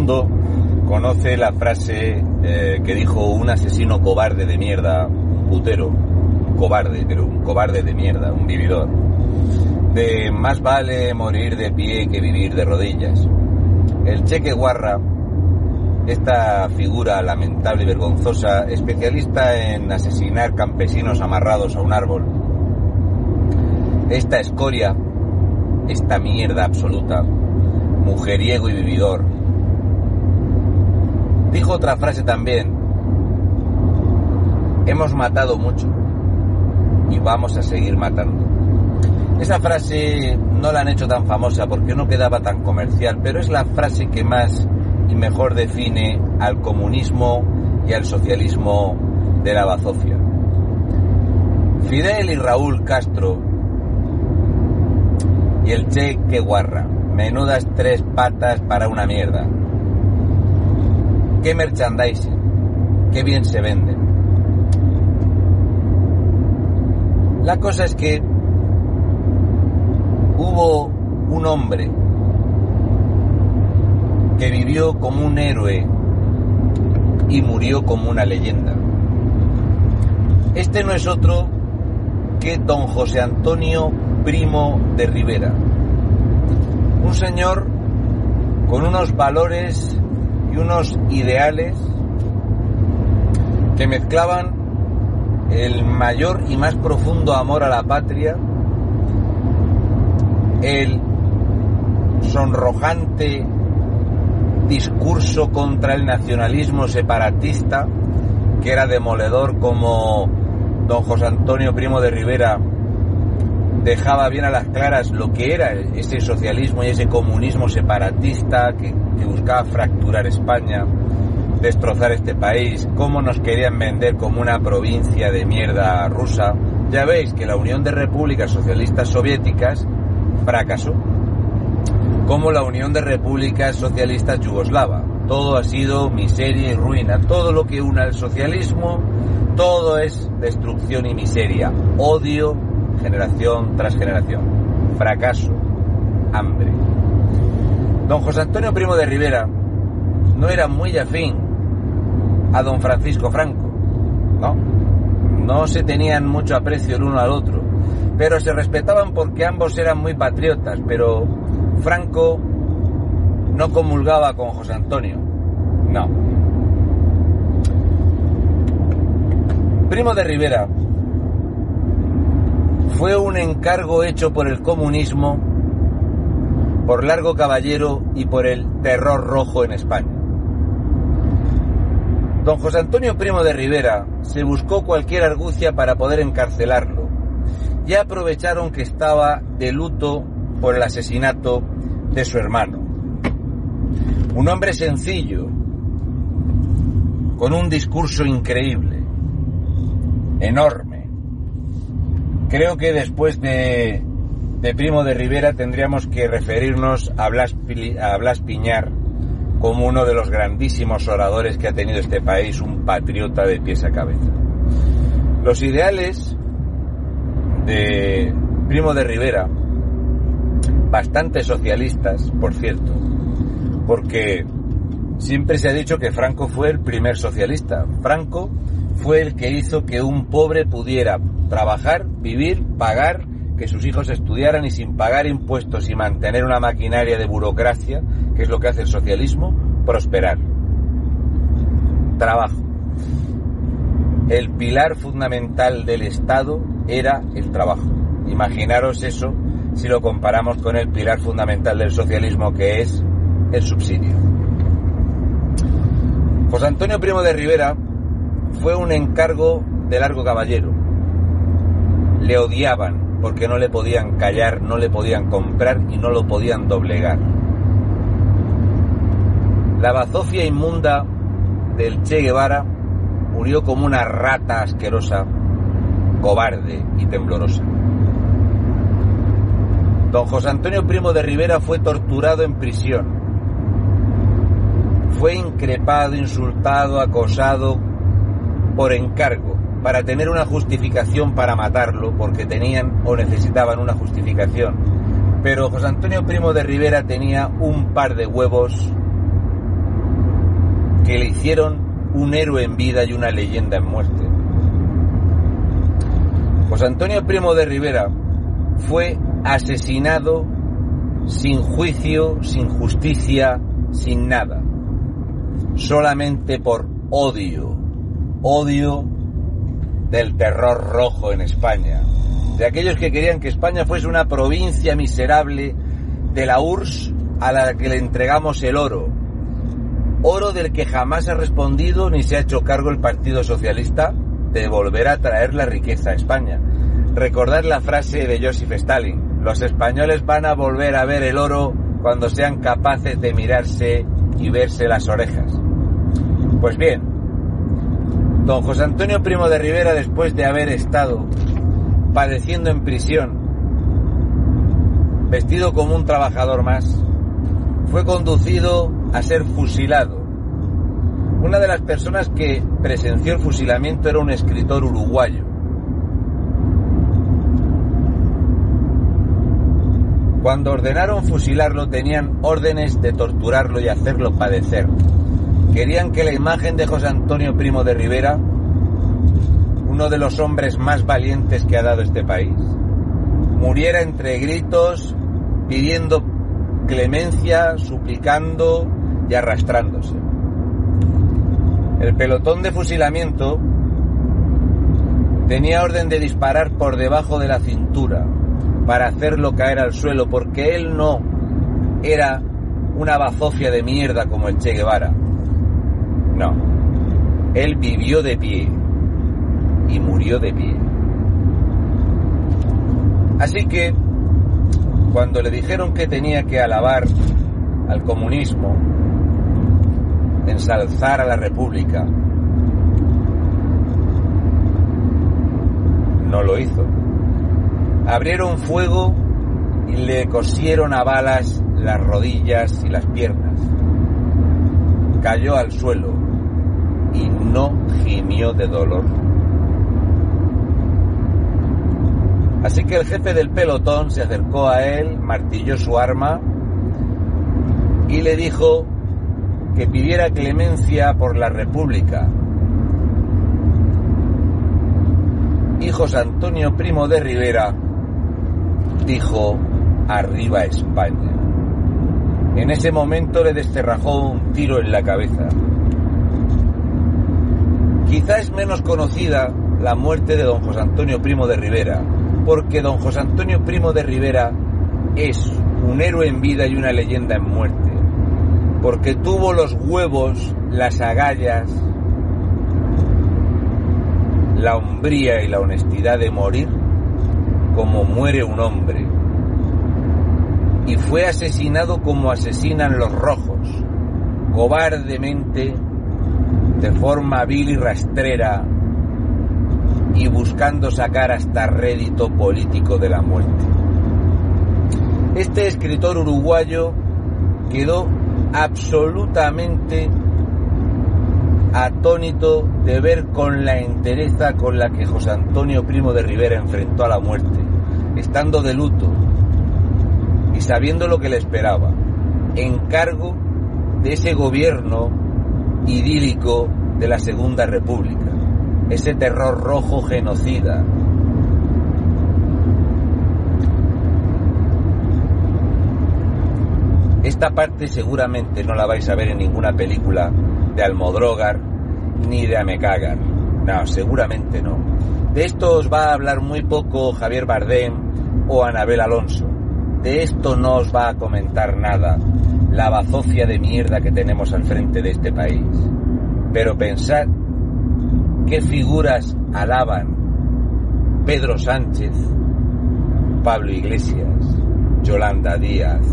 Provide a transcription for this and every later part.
Mundo conoce la frase eh, que dijo un asesino cobarde de mierda, un putero, un cobarde, pero un cobarde de mierda, un vividor, de más vale morir de pie que vivir de rodillas. El Cheque Guarra, esta figura lamentable y vergonzosa, especialista en asesinar campesinos amarrados a un árbol, esta escoria, esta mierda absoluta, mujeriego y vividor, dijo otra frase también, hemos matado mucho y vamos a seguir matando. Esa frase no la han hecho tan famosa porque no quedaba tan comercial, pero es la frase que más y mejor define al comunismo y al socialismo de la bazofia. Fidel y Raúl Castro y el Che guarra, menudas tres patas para una mierda. Qué merchandising, qué bien se venden. La cosa es que hubo un hombre que vivió como un héroe y murió como una leyenda. Este no es otro que don José Antonio Primo de Rivera. Un señor con unos valores y unos ideales que mezclaban el mayor y más profundo amor a la patria, el sonrojante discurso contra el nacionalismo separatista, que era demoledor como don José Antonio Primo de Rivera dejaba bien a las claras lo que era ese socialismo y ese comunismo separatista que, buscaba fracturar España, destrozar este país, cómo nos querían vender como una provincia de mierda rusa. Ya veis que la Unión de Repúblicas Socialistas Soviéticas fracasó, como la Unión de Repúblicas Socialistas Yugoslava. Todo ha sido miseria y ruina. Todo lo que une al socialismo, todo es destrucción y miseria. Odio, generación tras generación. Fracaso, hambre. Don José Antonio Primo de Rivera no era muy afín a don Francisco Franco, ¿no? No se tenían mucho aprecio el uno al otro, pero se respetaban porque ambos eran muy patriotas, pero Franco no comulgaba con José Antonio, no. Primo de Rivera fue un encargo hecho por el comunismo, por Largo Caballero y por el terror rojo en España. Don José Antonio Primo de Rivera se buscó cualquier argucia para poder encarcelarlo. y aprovecharon que estaba de luto por el asesinato de su hermano. Un hombre sencillo, con un discurso increíble, enorme. Creo que después de, de Primo de Rivera tendríamos que referirnos a Blas, a Blas Piñar como uno de los grandísimos oradores que ha tenido este país, un patriota de pies a cabeza. Los ideales de Primo de Rivera, bastante socialistas, por cierto, porque siempre se ha dicho que Franco fue el primer socialista. Franco fue el que hizo que un pobre pudiera trabajar, vivir, pagar, que sus hijos estudiaran y sin pagar impuestos y mantener una maquinaria de burocracia, que es lo que hace el socialismo, prosperar. Trabajo. El pilar fundamental del Estado era el trabajo. Imaginaros eso si lo comparamos con el pilar fundamental del socialismo que es el subsidio. José Antonio Primo de Rivera fue un encargo de Largo Caballero. Le odiaban porque no le podían callar, no le podían comprar y no lo podían doblegar. La bazofia inmunda del Che Guevara murió como una rata asquerosa, cobarde y temblorosa. Don José Antonio Primo de Rivera fue torturado en prisión. Fue increpado, insultado, acosado por encargo para tener una justificación para matarlo, porque tenían o necesitaban una justificación. Pero José Antonio Primo de Rivera tenía un par de huevos que le hicieron un héroe en vida y una leyenda en muerte. José Antonio Primo de Rivera fue asesinado sin juicio, sin justicia, sin nada. Solamente por odio. Odio del terror rojo en España. De aquellos que querían que España fuese una provincia miserable de la URSS a la que le entregamos el oro. Oro del que jamás ha respondido ni se ha hecho cargo el Partido Socialista de volver a traer la riqueza a España. Recordad la frase de Joseph Stalin, los españoles van a volver a ver el oro cuando sean capaces de mirarse y verse las orejas. Pues bien, don José Antonio Primo de Rivera, después de haber estado padeciendo en prisión, vestido como un trabajador más, fue conducido a ser fusilado. Una de las personas que presenció el fusilamiento era un escritor uruguayo. Cuando ordenaron fusilarlo tenían órdenes de torturarlo y hacerlo padecer. Querían que la imagen de José Antonio Primo de Rivera, uno de los hombres más valientes que ha dado este país, muriera entre gritos, pidiendo clemencia, suplicando y arrastrándose. El pelotón de fusilamiento tenía orden de disparar por debajo de la cintura para hacerlo caer al suelo porque él no era una bazofia de mierda como el Che Guevara. No. Él vivió de pie y murió de pie. Así que, cuando le dijeron que tenía que alabar al comunismo, ensalzar a la república, no lo hizo. Abrieron fuego y le cosieron a balas las rodillas y las piernas. Cayó al suelo y no gimió de dolor. Así que el jefe del pelotón se acercó a él, martilló su arma y le dijo que pidiera clemencia por la República. Hijos Antonio Primo de Rivera dijo, arriba España. En ese momento le desterrajó un tiro en la cabeza. Quizá es menos conocida la muerte de don José Antonio Primo de Rivera, porque don José Antonio Primo de Rivera es un héroe en vida y una leyenda en muerte, porque tuvo los huevos, las agallas, la hombría y la honestidad de morir como muere un hombre, y fue asesinado como asesinan los rojos, cobardemente de forma vil y rastrera y buscando sacar hasta rédito político de la muerte. Este escritor uruguayo quedó absolutamente atónito de ver con la entereza con la que José Antonio Primo de Rivera enfrentó a la muerte, estando de luto y sabiendo lo que le esperaba, en cargo de ese gobierno idílico de la Segunda República, ese terror rojo genocida. Esta parte seguramente no la vais a ver en ninguna película de Almodrógar ni de Amecagar. No, seguramente no. De esto os va a hablar muy poco Javier Bardem o Anabel Alonso. De esto no os va a comentar nada la bazofia de mierda que tenemos al frente de este país. Pero pensad qué figuras alaban Pedro Sánchez, Pablo Iglesias, Yolanda Díaz,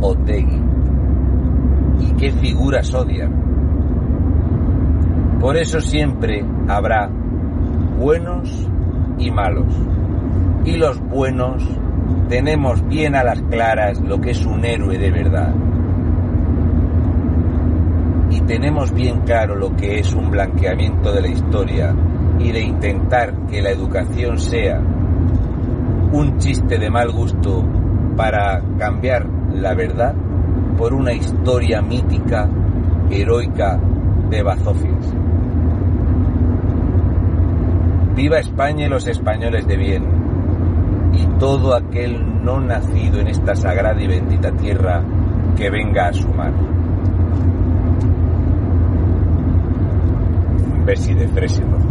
Otegui. ¿Y qué figuras odian? Por eso siempre habrá buenos y malos. Y los buenos tenemos bien a las claras lo que es un héroe de verdad. Y tenemos bien claro lo que es un blanqueamiento de la historia y de intentar que la educación sea un chiste de mal gusto para cambiar la verdad por una historia mítica, heroica de bazofias. Viva España y los españoles de bien, y todo aquel no nacido en esta sagrada y bendita tierra que venga a. Un besi de.